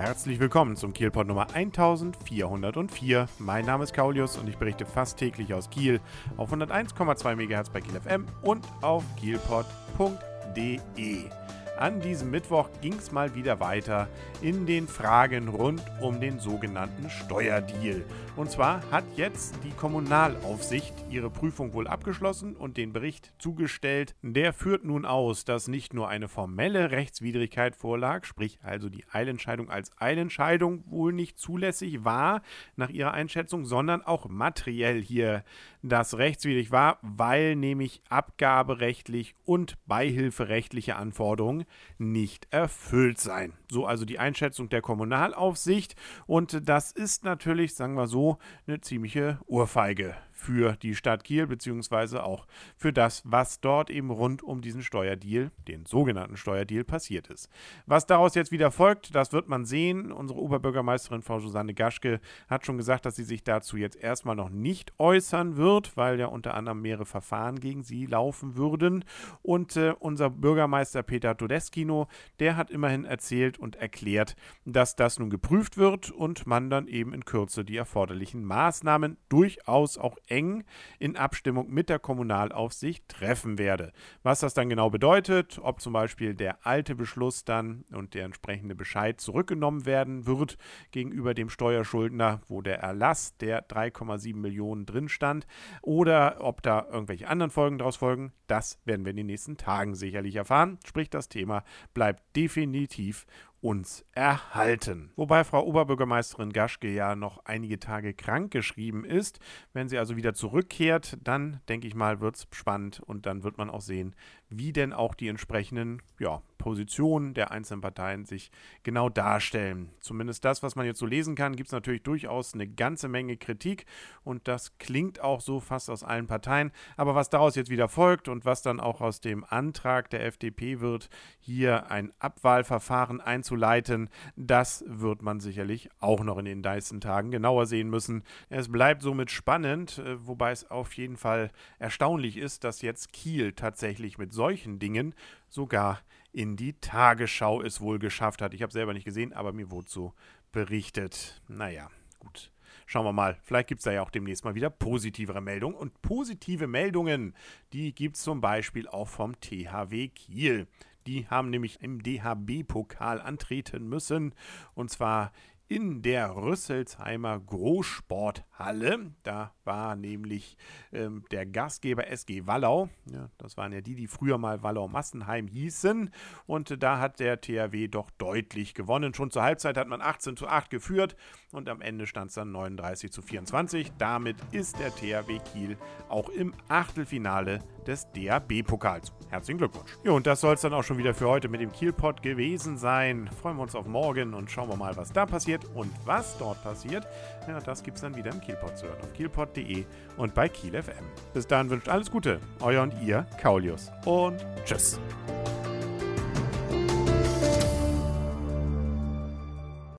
Herzlich willkommen zum Kielpot Nummer 1404. Mein Name ist Kaulius und ich berichte fast täglich aus Kiel auf 101,2 MHz bei Kiel FM und auf kielpot.de. An diesem Mittwoch ging es mal wieder weiter in den Fragen rund um den sogenannten Steuerdeal. Und zwar hat jetzt die Kommunalaufsicht ihre Prüfung wohl abgeschlossen und den Bericht zugestellt. Der führt nun aus, dass nicht nur eine formelle Rechtswidrigkeit vorlag, sprich also die Eilentscheidung als Eilentscheidung wohl nicht zulässig war nach ihrer Einschätzung, sondern auch materiell hier das rechtswidrig war, weil nämlich abgaberechtlich und beihilferechtliche Anforderungen nicht erfüllt sein. So also die Einschätzung der Kommunalaufsicht und das ist natürlich, sagen wir so, eine ziemliche Urfeige für die Stadt Kiel, beziehungsweise auch für das, was dort eben rund um diesen Steuerdeal, den sogenannten Steuerdeal, passiert ist. Was daraus jetzt wieder folgt, das wird man sehen. Unsere Oberbürgermeisterin Frau Susanne Gaschke hat schon gesagt, dass sie sich dazu jetzt erstmal noch nicht äußern wird, weil ja unter anderem mehrere Verfahren gegen sie laufen würden. Und äh, unser Bürgermeister Peter Todeskino, der hat immerhin erzählt und erklärt, dass das nun geprüft wird und man dann eben in Kürze die erforderlichen Maßnahmen durchaus auch eng in Abstimmung mit der Kommunalaufsicht treffen werde. Was das dann genau bedeutet, ob zum Beispiel der alte Beschluss dann und der entsprechende Bescheid zurückgenommen werden wird gegenüber dem Steuerschuldner, wo der Erlass der 3,7 Millionen drin stand, oder ob da irgendwelche anderen Folgen daraus folgen, das werden wir in den nächsten Tagen sicherlich erfahren. Sprich, das Thema bleibt definitiv uns erhalten. Wobei Frau Oberbürgermeisterin Gaschke ja noch einige Tage krank geschrieben ist. Wenn sie also wieder zurückkehrt, dann denke ich mal, wird es spannend und dann wird man auch sehen, wie denn auch die entsprechenden ja, Positionen der einzelnen Parteien sich genau darstellen. Zumindest das, was man jetzt so lesen kann, gibt es natürlich durchaus eine ganze Menge Kritik und das klingt auch so fast aus allen Parteien. Aber was daraus jetzt wieder folgt und was dann auch aus dem Antrag der FDP wird, hier ein Abwahlverfahren einzuleiten, das wird man sicherlich auch noch in den nächsten Tagen genauer sehen müssen. Es bleibt somit spannend, äh, wobei es auf jeden Fall erstaunlich ist, dass jetzt Kiel tatsächlich mit solchen Dingen sogar in die Tagesschau es wohl geschafft hat. Ich habe selber nicht gesehen, aber mir wurde so berichtet. Naja, gut. Schauen wir mal. Vielleicht gibt es da ja auch demnächst mal wieder positivere Meldungen. Und positive Meldungen, die gibt es zum Beispiel auch vom THW Kiel. Die haben nämlich im DHB-Pokal antreten müssen. Und zwar in der Rüsselsheimer Großsporthalle. Da war nämlich ähm, der Gastgeber SG Wallau. Ja, das waren ja die, die früher mal Wallau-Massenheim hießen. Und da hat der THW doch deutlich gewonnen. Schon zur Halbzeit hat man 18 zu 8 geführt und am Ende stand es dann 39 zu 24. Damit ist der THW Kiel auch im Achtelfinale des DAB-Pokals. Herzlichen Glückwunsch. Ja, und das soll es dann auch schon wieder für heute mit dem Kielpot gewesen sein. Freuen wir uns auf morgen und schauen wir mal, was da passiert und was dort passiert. Ja, das gibt es dann wieder im Kielpot zu hören auf kielpot.de und bei Kiel FM. Bis dahin wünscht alles Gute. Euer und ihr, Kaulius. Und tschüss.